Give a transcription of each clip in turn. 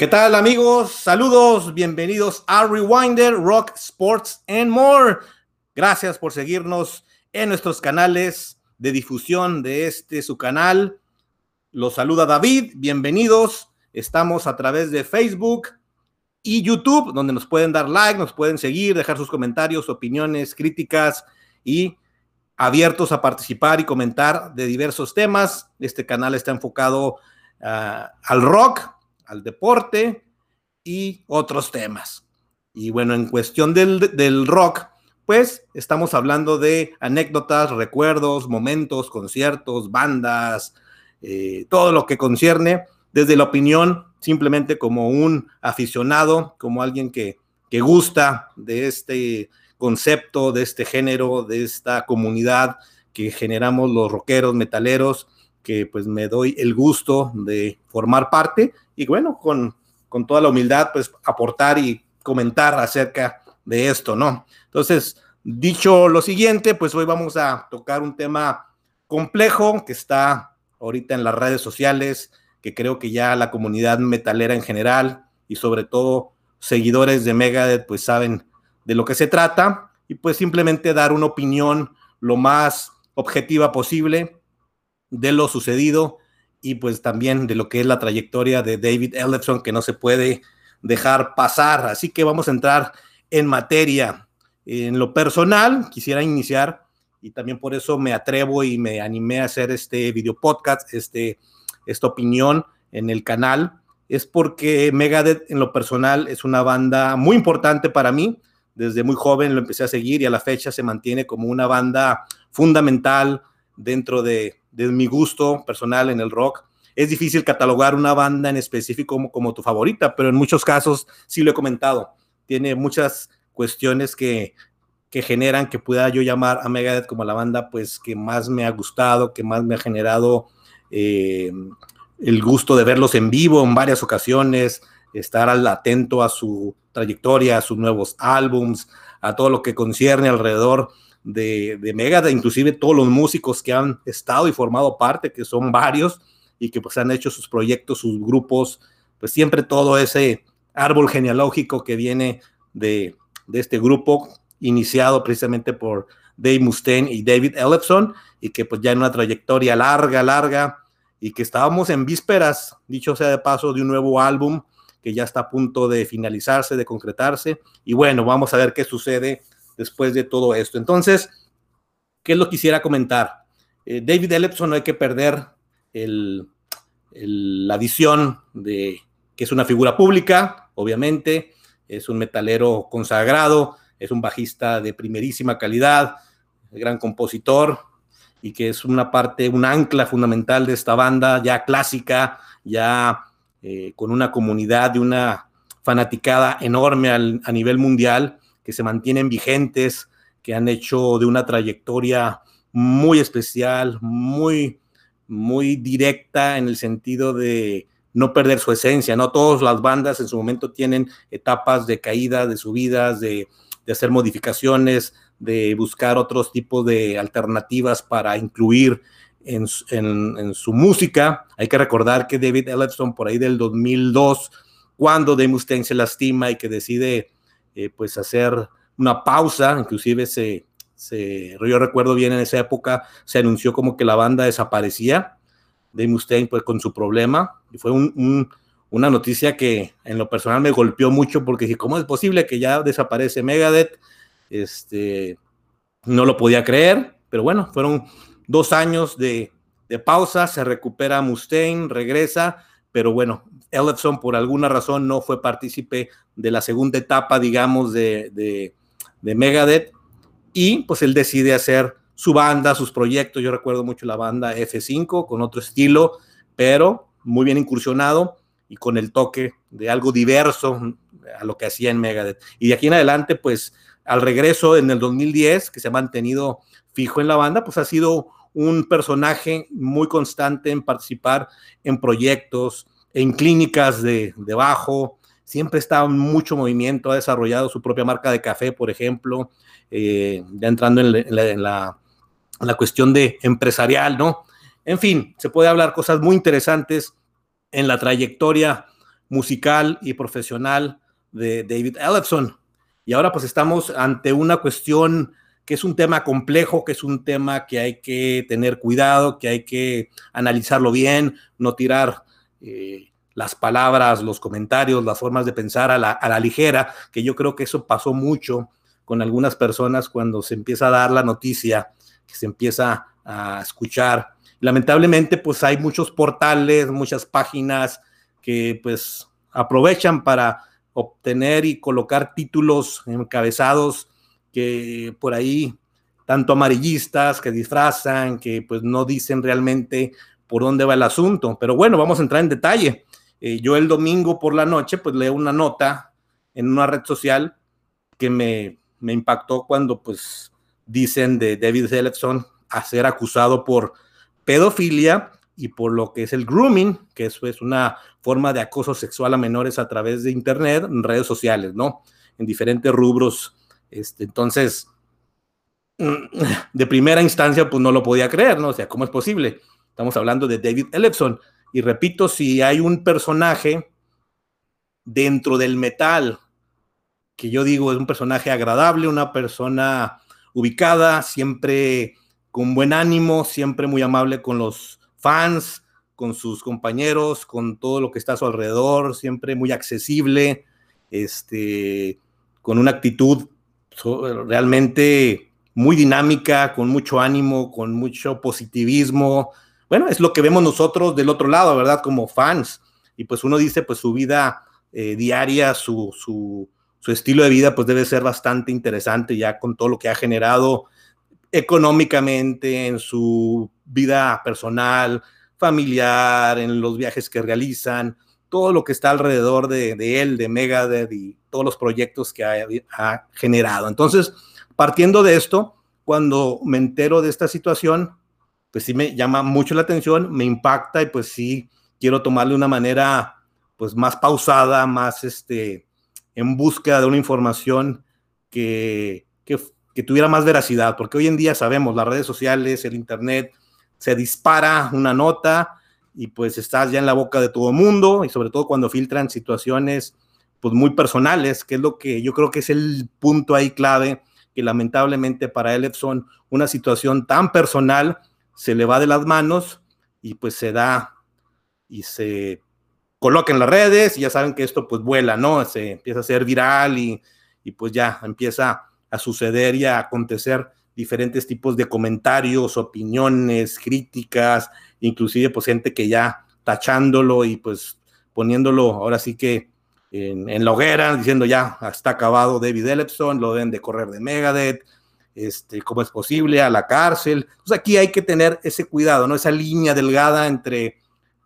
¿Qué tal amigos? Saludos, bienvenidos a Rewinder, Rock, Sports and More. Gracias por seguirnos en nuestros canales de difusión de este su canal. Los saluda David, bienvenidos. Estamos a través de Facebook y YouTube, donde nos pueden dar like, nos pueden seguir, dejar sus comentarios, opiniones, críticas y abiertos a participar y comentar de diversos temas. Este canal está enfocado ah, al rock, al deporte y otros temas. Y bueno, en cuestión del, rock, pues estamos hablando de anécdotas, recuerdos, momentos, conciertos, bandas, eh, todo lo que concierne desde la opinión, simplemente como un aficionado, como alguien que, que gusta de este concepto, de este género, de esta comunidad que generamos los rockeros, metaleros, que pues me doy el gusto de formar parte y bueno, con, con toda la humildad, pues aportar y comentar acerca de esto, ¿no? Entonces, dicho lo siguiente, pues hoy vamos a tocar un tema complejo que está ahorita en las redes sociales, que creo que ya la comunidad metalera en general y sobre todo seguidores de Megadeth pues saben de lo que se trata y pues simplemente dar una opinión lo más objetiva posible de lo sucedido y pues también de lo que es la trayectoria de David Ellefson que no se puede dejar pasar. Así que vamos a entrar en materia. En lo personal, quisiera iniciar y también por eso me atrevo y me animé a hacer este video podcast, este, esta opinión en el canal, es porque Megadeth en lo personal es una banda muy importante para mí. Desde muy joven lo empecé a seguir y a la fecha se mantiene como una banda fundamental dentro de, de mi gusto personal en el rock. Es difícil catalogar una banda en específico como, tu favorita, pero en muchos casos sí lo he comentado. Tiene muchas cuestiones que, que generan que pueda yo llamar a Megadeth como la banda pues que más me ha gustado, que más me ha generado eh, el gusto de verlos en vivo en varias ocasiones, estar al atento a su trayectoria, a sus nuevos álbums, a todo lo que concierne alrededor de, de Megadeth, inclusive todos los músicos que han estado y formado parte, que son varios, y que pues han hecho sus proyectos, sus grupos, pues siempre todo ese árbol genealógico que viene de, de este grupo, iniciado precisamente por Dave Mustaine y David Ellefson, y que pues ya en una trayectoria larga, larga, y que estábamos en vísperas, dicho sea de paso, de un nuevo álbum que ya está a punto de finalizarse, de concretarse, y bueno, vamos a ver qué sucede después de todo esto. Entonces, ¿qué es lo que quisiera comentar? Eh, David Ellefson no hay que perder la visión de que es una figura pública, obviamente, es un metalero consagrado, es un bajista de primerísima calidad, gran compositor y que es una parte, un ancla fundamental de esta banda ya clásica, ya eh, con una comunidad de una fanaticada enorme a nivel mundial que se mantienen vigentes, que han hecho de una trayectoria muy especial, muy, muy directa en el sentido de no perder su esencia, ¿no? Todas las bandas en su momento tienen etapas de caída, de subidas, de, de hacer modificaciones, de buscar otros tipos de alternativas para incluir en, en, en, su música. Hay que recordar que David Ellefson por ahí del 2002, cuando Dave se lastima y que decide eh, pues hacer una pausa, inclusive se, se, yo recuerdo bien en esa época, se anunció como que la banda desaparecía, de Mustaine pues con su problema, y fue una noticia que en lo personal me golpeó mucho porque dije, ¿cómo es posible que ya desaparece Megadeth? Este, no lo podía creer, pero bueno, fueron dos años de, de pausa, se recupera Mustaine, regresa, pero bueno, Ellefson por alguna razón no fue partícipe de la segunda etapa, digamos, de, de, de, Megadeth, y pues él decide hacer su banda, sus proyectos, yo recuerdo mucho la banda F5 con otro estilo, pero muy bien incursionado y con el toque de algo diverso a lo que hacía en Megadeth. Y de aquí en adelante, pues al regreso en el 2010, que se ha mantenido fijo en la banda, pues ha sido un personaje muy constante en participar en proyectos, en clínicas de, de bajo, siempre está mucho movimiento, ha desarrollado su propia marca de café, por ejemplo, eh, ya entrando en, la, cuestión de empresarial, ¿no? En fin, se puede hablar cosas muy interesantes en la trayectoria musical y profesional de David Ellefson. Y ahora pues estamos ante una cuestión que es un tema complejo, que es un tema que hay que tener cuidado, que hay que analizarlo bien, no tirar eh, las palabras, los comentarios, las formas de pensar a la, a la ligera, que yo creo que eso pasó mucho con algunas personas cuando se empieza a dar la noticia, que se empieza a escuchar. Lamentablemente, pues hay muchos portales, muchas páginas que pues aprovechan para obtener y colocar títulos encabezados que por ahí, tanto amarillistas, que disfrazan, que pues no dicen realmente por dónde va el asunto. Pero bueno, vamos a entrar en detalle. Eh, yo el domingo por la noche pues leo una nota en una red social que me, me impactó cuando pues dicen de David Selecson a ser acusado por pedofilia y por lo que es el grooming, que eso es una forma de acoso sexual a menores a través de Internet, en redes sociales, ¿no? En diferentes rubros. Este, entonces, de primera instancia, pues no lo podía creer, ¿no? O sea, ¿cómo es posible? Estamos hablando de David Ellefson. Y repito, si hay un personaje dentro del metal, que yo digo es un personaje agradable, una persona ubicada, siempre con buen ánimo, siempre muy amable con los fans, con sus compañeros, con todo lo que está a su alrededor, siempre muy accesible, este, con una actitud realmente muy dinámica, con mucho ánimo, con mucho positivismo. Bueno, es lo que vemos nosotros del otro lado, ¿verdad? Como fans. Y pues uno dice, pues su vida eh, diaria, su, su, su, estilo de vida, pues debe ser bastante interesante ya con todo lo que ha generado económicamente, en su vida personal, familiar, en los viajes que realizan, todo lo que está alrededor de, él, de Megadeth y todos los proyectos que ha, generado. Entonces, partiendo de esto, cuando me entero de esta situación, pues sí me llama mucho la atención, me impacta y pues sí quiero tomarle una manera pues más pausada, más este, en búsqueda de una información que, que, que tuviera más veracidad, porque hoy en día sabemos, las redes sociales, el Internet, se dispara una nota y pues estás ya en la boca de todo el mundo y sobre todo cuando filtran situaciones pues muy personales, que es lo que yo creo que es el punto ahí clave, que lamentablemente para él son una situación tan personal se le va de las manos y pues se da y se coloca en las redes y ya saben que esto pues vuela, ¿no? Se empieza a ser viral y, y pues ya empieza a suceder y a acontecer diferentes tipos de comentarios, opiniones, críticas, inclusive pues gente que ya tachándolo y pues poniéndolo ahora sí que en, la hoguera, diciendo ya está acabado David Ellefson, lo deben de correr de Megadeth, este, cómo es posible, a la cárcel. Pues aquí hay que tener ese cuidado, ¿no? Esa línea delgada entre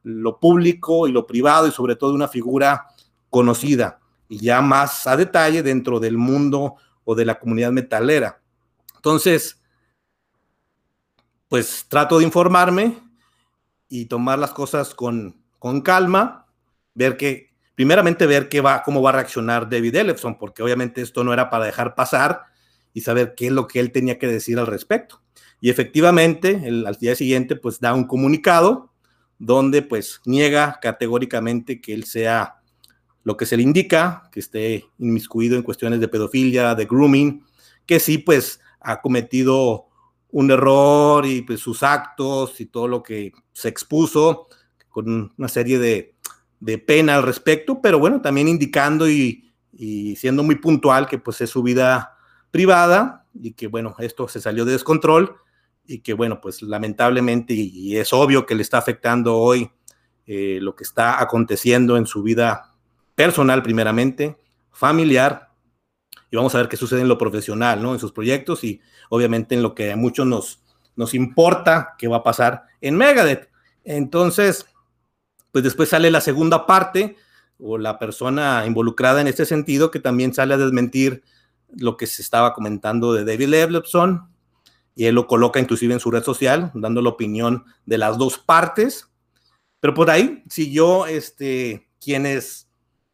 lo público y lo privado y sobre todo una figura conocida y ya más a detalle dentro del mundo o de la comunidad metalera. Entonces, pues trato de informarme y tomar las cosas con, con calma, ver que, primeramente ver qué va, cómo va a reaccionar David Ellefson, porque obviamente esto no era para dejar pasar y saber qué es lo que él tenía que decir al respecto. Y efectivamente, al día siguiente, pues da un comunicado donde pues niega categóricamente que él sea lo que se le indica, que esté inmiscuido en cuestiones de pedofilia, de grooming, que sí, pues ha cometido un error y pues, sus actos y todo lo que se expuso con una serie de, de pena al respecto, pero bueno, también indicando y, y, siendo muy puntual que pues es su vida privada y que bueno, esto se salió de descontrol y que bueno, pues lamentablemente y, es obvio que le está afectando hoy eh, lo que está aconteciendo en su vida personal primeramente, familiar y vamos a ver qué sucede en lo profesional, ¿no? En sus proyectos y obviamente en lo que a muchos nos, nos importa qué va a pasar en Megadeth. Entonces, pues después sale la segunda parte o la persona involucrada en este sentido que también sale a desmentir lo que se estaba comentando de David Leblebson y él lo coloca inclusive en su red social, dando la opinión de las dos partes. Pero por ahí siguió este, quienes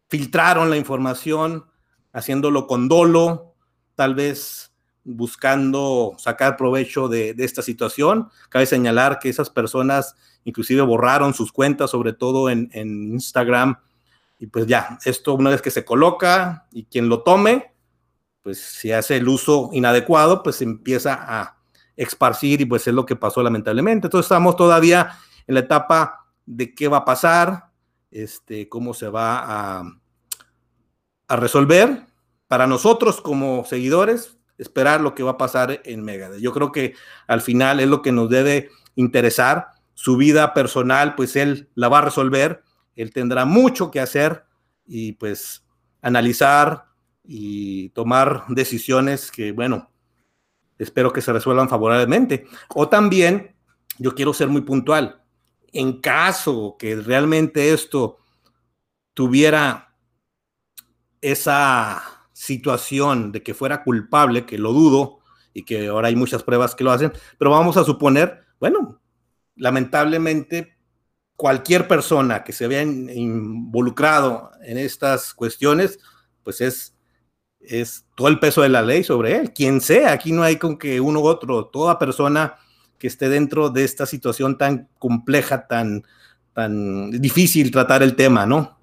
filtraron la información haciéndolo con dolo, tal vez buscando sacar provecho de, esta situación. Cabe señalar que esas personas inclusive borraron sus cuentas, sobre todo en, Instagram, y pues ya, esto una vez que se coloca y quien lo tome, pues si hace el uso inadecuado, pues empieza a esparcir y pues es lo que pasó lamentablemente. Entonces estamos todavía en la etapa de qué va a pasar, este, cómo se va a, a resolver. Para nosotros como seguidores, esperar lo que va a pasar en Megadeth. Yo creo que al final es lo que nos debe interesar. Su vida personal, pues él la va a resolver. Él tendrá mucho que hacer y pues analizar y tomar decisiones que, bueno, espero que se resuelvan favorablemente. O también, yo quiero ser muy puntual, en caso que realmente esto tuviera esa situación de que fuera culpable, que lo dudo y que ahora hay muchas pruebas que lo hacen, pero vamos a suponer, bueno, lamentablemente cualquier persona que se vea involucrado en estas cuestiones, pues es, es todo el peso de la ley sobre él, quien sea, aquí no hay con que uno u otro, toda persona que esté dentro de esta situación tan compleja, tan, tan difícil tratar el tema, ¿no?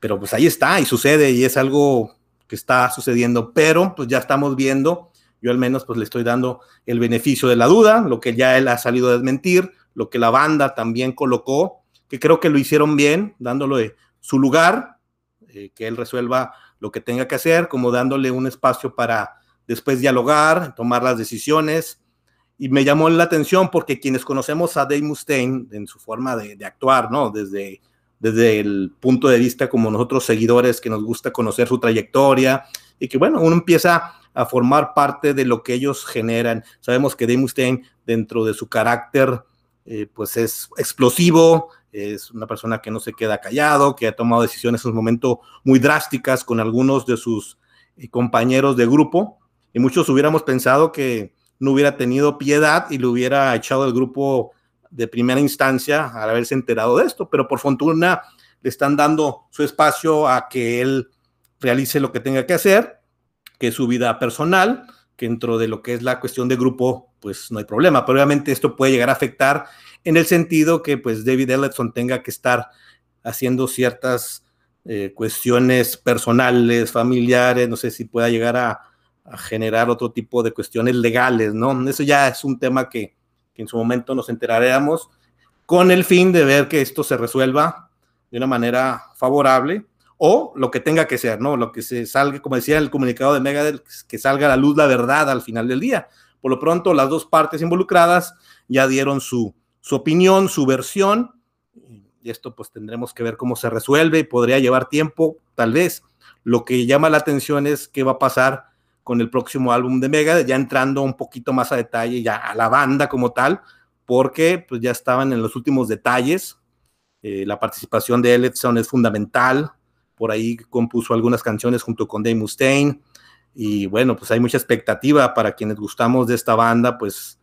Pero pues ahí está y sucede y es algo que está sucediendo, pero pues ya estamos viendo, yo al menos pues le estoy dando el beneficio de la duda, lo que ya él ha salido a desmentir, lo que la banda también colocó, que creo que lo hicieron bien, dándole su lugar, eh, que él resuelva lo que tenga que hacer, como dándole un espacio para después dialogar, tomar las decisiones, y me llamó la atención porque quienes conocemos a Dave Mustaine en su forma de, actuar, ¿no? Desde, desde el punto de vista como nosotros seguidores que nos gusta conocer su trayectoria y que, bueno, uno empieza a formar parte de lo que ellos generan. Sabemos que Dave dentro de su carácter, eh, pues es explosivo, es una persona que no se queda callado, que ha tomado decisiones en un momento muy drásticas con algunos de sus eh, compañeros de grupo, y muchos hubiéramos pensado que no hubiera tenido piedad y lo hubiera echado del grupo de primera instancia al haberse enterado de esto, pero por fortuna le están dando su espacio a que él realice lo que tenga que hacer, que es su vida personal, que dentro de lo que es la cuestión de grupo, pues no hay problema, pero obviamente esto puede llegar a afectar en el sentido que pues David Ellison tenga que estar haciendo ciertas eh, cuestiones personales, familiares, no sé si pueda llegar a, a generar otro tipo de cuestiones legales, ¿no? Eso ya es un tema que, en su momento nos enteraremos con el fin de ver que esto se resuelva de una manera favorable o lo que tenga que ser, ¿no? Lo que se salga, como decía el comunicado de Megadeth, que salga a la luz la verdad al final del día. Por lo pronto, las dos partes involucradas ya dieron su, su opinión, su versión, y esto pues tendremos que ver cómo se resuelve y podría llevar tiempo, tal vez. Lo que llama la atención es qué va a pasar con el próximo álbum de Mega, ya entrando un poquito más a detalle ya a la banda como tal, porque pues ya estaban en los últimos detalles. Eh, la participación de Edson es fundamental, por ahí compuso algunas canciones junto con Dave Mustaine, y bueno, pues hay mucha expectativa para quienes gustamos de esta banda, pues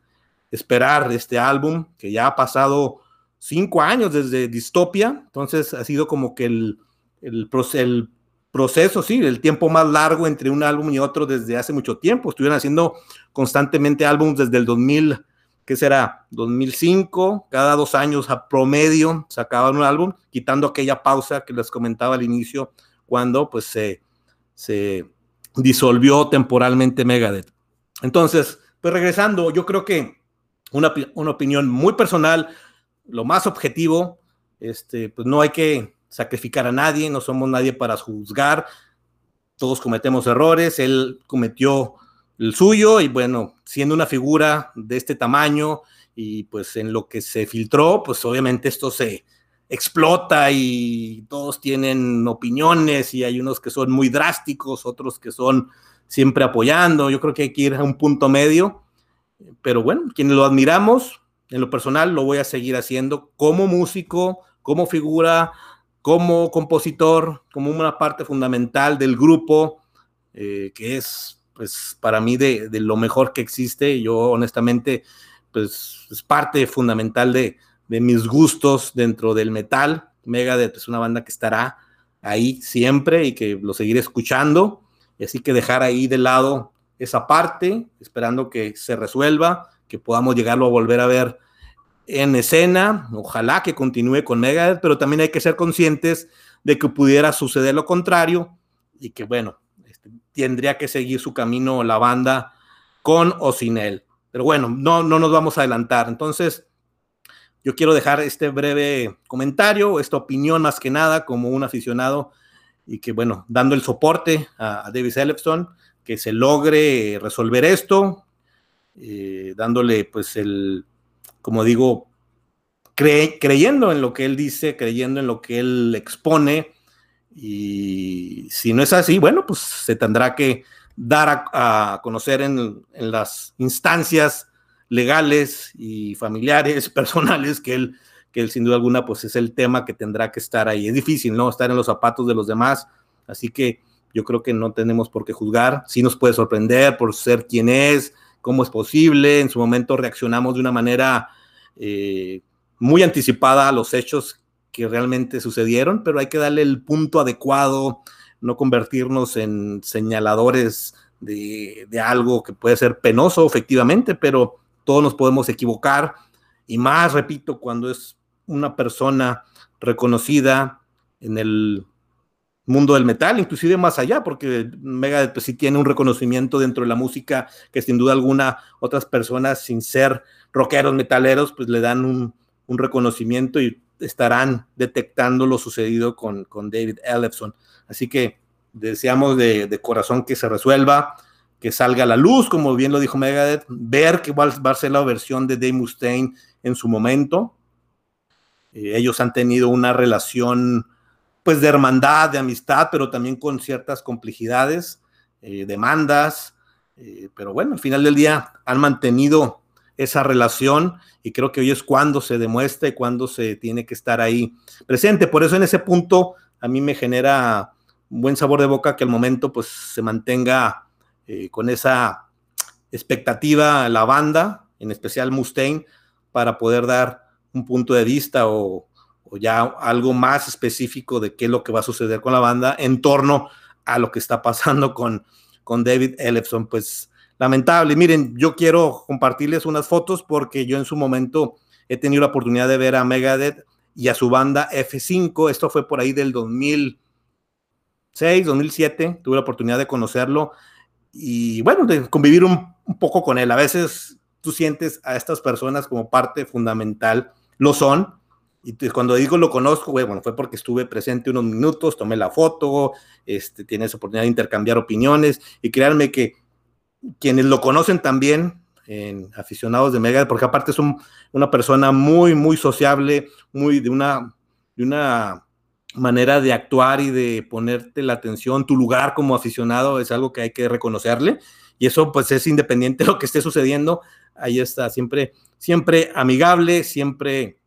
esperar este álbum, que ya ha pasado cinco años desde Distopia, entonces ha sido como que el, el, el proceso, sí, el tiempo más largo entre un álbum y otro desde hace mucho tiempo. Estuvieron haciendo constantemente álbumes desde el 2000, ¿qué será? 2005, cada dos años a promedio sacaban un álbum, quitando aquella pausa que les comentaba al inicio, cuando pues se, se disolvió temporalmente Megadeth. Entonces, pues regresando, yo creo que una, una opinión muy personal, lo más objetivo, este, pues no hay que sacrificar a nadie, no somos nadie para juzgar, todos cometemos errores, él cometió el suyo y bueno, siendo una figura de este tamaño y pues en lo que se filtró, pues obviamente esto se explota y todos tienen opiniones y hay unos que son muy drásticos, otros que son siempre apoyando, yo creo que hay que ir a un punto medio, pero bueno, quienes lo admiramos, en lo personal lo voy a seguir haciendo como músico, como figura como compositor, como una parte fundamental del grupo, eh, que es, pues, para mí de, lo mejor que existe. Yo, honestamente, pues, es parte fundamental de, mis gustos dentro del metal. Megadeth es una banda que estará ahí siempre y que lo seguiré escuchando. Así que dejar ahí de lado esa parte, esperando que se resuelva, que podamos llegarlo a volver a ver en escena, ojalá que continúe con Megadeth, pero también hay que ser conscientes de que pudiera suceder lo contrario y que, bueno, este, tendría que seguir su camino la banda con o sin él. Pero bueno, no, no nos vamos a adelantar. Entonces, yo quiero dejar este breve comentario, esta opinión más que nada como un aficionado y que, bueno, dando el soporte a, David Ellefson, que se logre resolver esto, eh, dándole pues el, como digo, creyendo en lo que él dice, creyendo en lo que él expone. Y si no es así, bueno, pues se tendrá que dar a, conocer en, las instancias legales y familiares, personales, que él, que él sin duda alguna, pues es el tema que tendrá que estar ahí. Es difícil, ¿no? Estar en los zapatos de los demás. Así que yo creo que no tenemos por qué juzgar. Sí nos puede sorprender por ser quien es, cómo es posible. En su momento reaccionamos de una manera eh, muy anticipada a los hechos que realmente sucedieron, pero hay que darle el punto adecuado, no convertirnos en señaladores de, algo que puede ser penoso, efectivamente, pero todos nos podemos equivocar y más, repito, cuando es una persona reconocida en el mundo del metal, inclusive más allá, porque Megadeth pues, sí tiene un reconocimiento dentro de la música que sin duda alguna otras personas sin ser rockeros, metaleros, pues le dan un, un reconocimiento y estarán detectando lo sucedido con, con David Ellefson. Así que deseamos de, corazón que se resuelva, que salga a la luz, como bien lo dijo Megadeth, ver que va, a ser la versión de Dave Mustaine en su momento. Eh, ellos han tenido una relación pues de hermandad, de amistad, pero también con ciertas complejidades, eh, demandas, eh, pero bueno, al final del día han mantenido esa relación y creo que hoy es cuando se demuestra y cuando se tiene que estar ahí presente. Por eso en ese punto a mí me genera un buen sabor de boca que al momento pues se mantenga eh, con esa expectativa la banda, en especial Mustaine, para poder dar un punto de vista o, ya algo más específico de qué es lo que va a suceder con la banda en torno a lo que está pasando con, con David Ellefson. Pues lamentable. Miren, yo quiero compartirles unas fotos porque yo en su momento he tenido la oportunidad de ver a Megadeth y a su banda F5. Esto fue por ahí del 2006, 2007. Tuve la oportunidad de conocerlo y bueno, de convivir un, poco con él. A veces tú sientes a estas personas como parte fundamental, lo son. Y cuando digo lo conozco, bueno, fue porque estuve presente unos minutos, tomé la foto, este, tienes oportunidad de intercambiar opiniones y créanme que quienes lo conocen también, en aficionados de Mega, porque aparte es una persona muy, muy sociable, muy de una, de una manera de actuar y de ponerte la atención, tu lugar como aficionado es algo que hay que reconocerle y eso pues es independiente de lo que esté sucediendo, ahí está, siempre, siempre amigable, siempre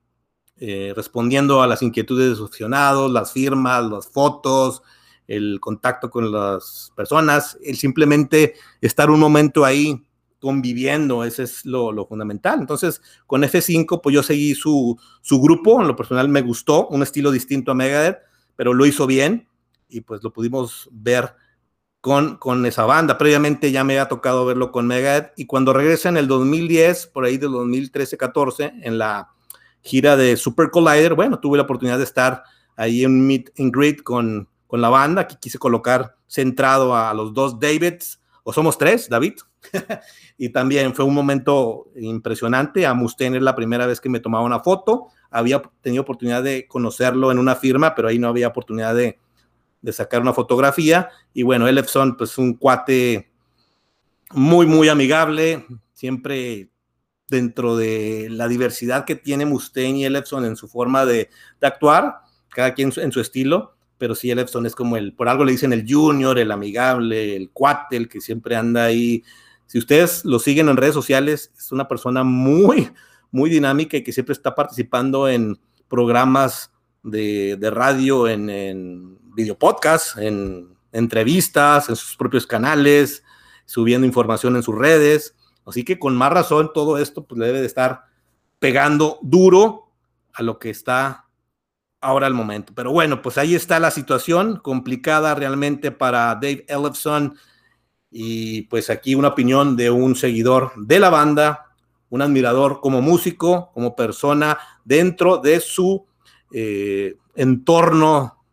eh, respondiendo a las inquietudes de sus aficionados, las firmas, las fotos, el contacto con las personas, el simplemente estar un momento ahí conviviendo, ese es lo, fundamental. Entonces, con F5, pues yo seguí su, su, grupo, en lo personal me gustó, un estilo distinto a Megadeth, pero lo hizo bien y pues lo pudimos ver con, con esa banda. Previamente ya me había tocado verlo con Megadeth y cuando regresa en el 2010, por ahí del 2013-14, en la gira de Super Collider, bueno, tuve la oportunidad de estar ahí en Meet and Greet con, con la banda, que quise colocar centrado a los dos Davids, o somos tres, David. y también fue un momento impresionante. A Mustaine es la primera vez que me tomaba una foto. Había tenido oportunidad de conocerlo en una firma, pero ahí no había oportunidad de, de sacar una fotografía. Y bueno, Elefson, pues un cuate muy, muy amigable, siempre dentro de la diversidad que tiene Mustaine y Elefson en su forma de, actuar, cada quien en su estilo pero sí el Epson es como el, por algo le dicen el junior, el amigable, el cuate, el que siempre anda ahí. Si ustedes lo siguen en redes sociales, es una persona muy, muy dinámica y que siempre está participando en programas de, radio, en, en video podcast, en entrevistas, en sus propios canales, subiendo información en sus redes. Así que con más razón todo esto pues, le debe de estar pegando duro a lo que está ahora el momento. Pero bueno, pues ahí está la situación, complicada realmente para Dave Ellefson. Y pues aquí una opinión de un seguidor de la banda, un admirador como músico, como persona dentro de su eh, entorno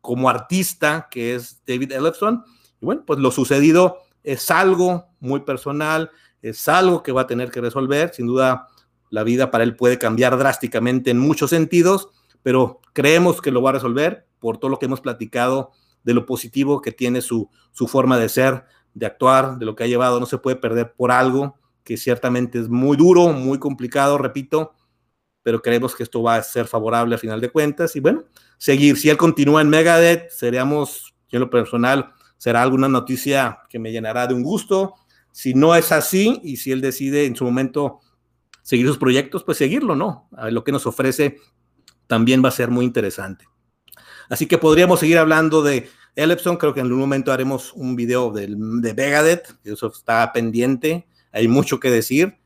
como artista, que es David Ellefson. Y bueno, pues lo sucedido es algo muy personal, es algo que va a tener que resolver. Sin duda, la vida para él puede cambiar drásticamente en muchos sentidos, pero creemos que lo va a resolver por todo lo que hemos platicado de lo positivo que tiene su, su forma de ser, de actuar, de lo que ha llevado. No se puede perder por algo que ciertamente es muy duro, muy complicado, repito, pero creemos que esto va a ser favorable a final de cuentas. Y bueno, seguir. Si él continúa en Megadeth, seríamos, yo en lo personal, será alguna noticia que me llenará de un gusto. Si no es así y si él decide en su momento seguir sus proyectos, pues seguirlo, ¿no? A lo que nos ofrece también va a ser muy interesante. Así que podríamos seguir hablando de Elepson, creo que en algún momento haremos un video de, de Megadeth, eso está pendiente, hay mucho que decir,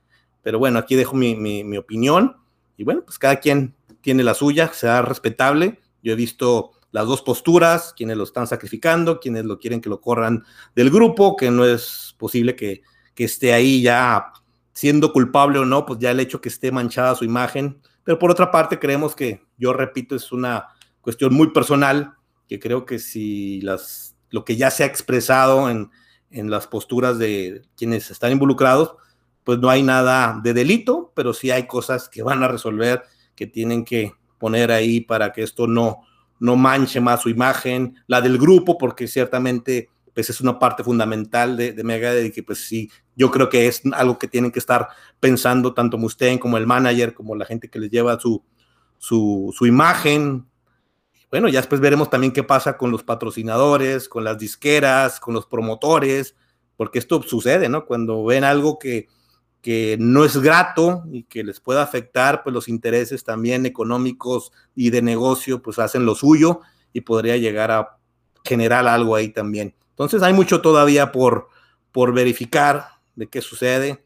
pero bueno, aquí dejo mi, opinión y bueno, pues cada quien tiene la suya, sea respetable. Yo he visto las dos posturas, quienes lo están sacrificando, quienes lo quieren que lo corran del grupo, que no es posible que, que esté ahí ya siendo culpable o no, pues ya el hecho que esté manchada su imagen. Pero por otra parte, creemos que, yo repito, es una cuestión muy personal, que creo que si las, lo que ya se ha expresado en, en las posturas de quienes están involucrados, pues no hay nada de delito, pero sí hay cosas que van a resolver, que tienen que poner ahí para que esto no, no manche más su imagen, la del grupo, porque ciertamente pues es una parte fundamental de, de Megadeth y que pues sí, yo creo que es algo que tienen que estar pensando tanto Mustaine como el manager, como la gente que les lleva su, su, su imagen, bueno, ya después veremos también qué pasa con los patrocinadores, con las disqueras, con los promotores, porque esto sucede, ¿no? Cuando ven algo que, que no es grato y que les pueda afectar, pues los intereses también económicos y de negocio, pues hacen lo suyo y podría llegar a generar algo ahí también. Entonces hay mucho todavía por, por verificar de qué sucede.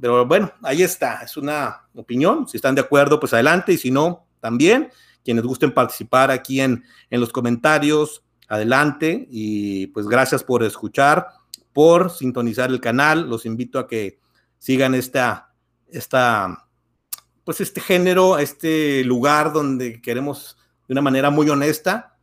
Pero bueno, ahí está, es una opinión. Si están de acuerdo, pues adelante, y si no, también quienes gusten participar aquí en, en los comentarios, adelante y pues gracias por escuchar, por sintonizar el canal. Los invito a que sigan esta, esta, pues este género, este lugar donde queremos de una manera muy honesta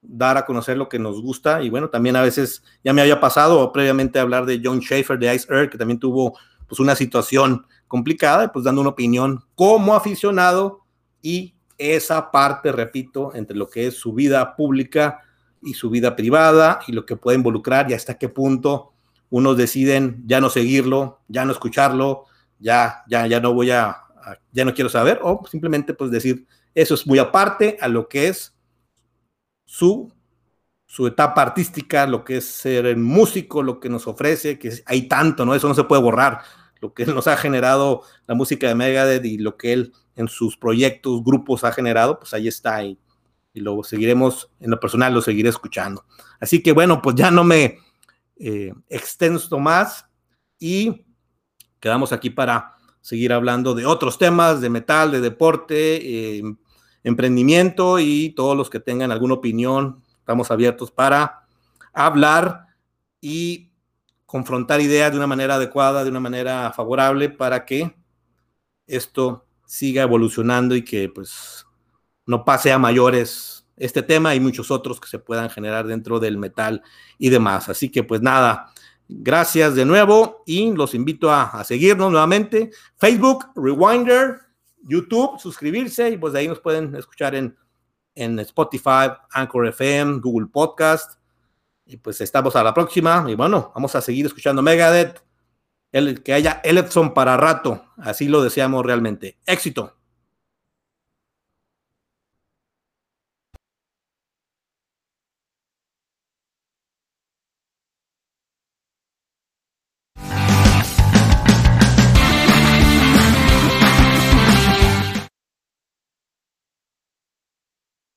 dar a conocer lo que nos gusta. Y bueno, también a veces ya me había pasado previamente hablar de John Schaefer de Ice Earth, que también tuvo pues una situación complicada, pues dando una opinión como aficionado. Y esa parte, repito, entre lo que es su vida pública y su vida privada y lo que puede involucrar y hasta qué punto unos deciden ya no seguirlo, ya no escucharlo, ya, ya, ya no voy a, ya no quiero saber, o simplemente pues decir, eso es muy aparte a lo que es su, su etapa artística, lo que es ser músico, lo que nos ofrece, que hay tanto, ¿no? Eso no se puede borrar, lo que nos ha generado la música de Megadeth y lo que él en sus proyectos, grupos ha generado, pues ahí está y, y lo seguiremos, en lo personal lo seguiré escuchando. Así que bueno, pues ya no me eh, extenso más y quedamos aquí para seguir hablando de otros temas, de metal, de deporte, eh, emprendimiento y todos los que tengan alguna opinión, estamos abiertos para hablar y confrontar ideas de una manera adecuada, de una manera favorable para que esto siga evolucionando y que pues no pase a mayores este tema y muchos otros que se puedan generar dentro del metal y demás. Así que pues nada, gracias de nuevo y los invito a, a seguirnos nuevamente. Facebook, Rewinder, YouTube, suscribirse y pues de ahí nos pueden escuchar en, en Spotify, Anchor FM, Google Podcast. Y pues estamos a la próxima y bueno, vamos a seguir escuchando Megadeth el, que haya Electron para rato. Así lo deseamos realmente. Éxito.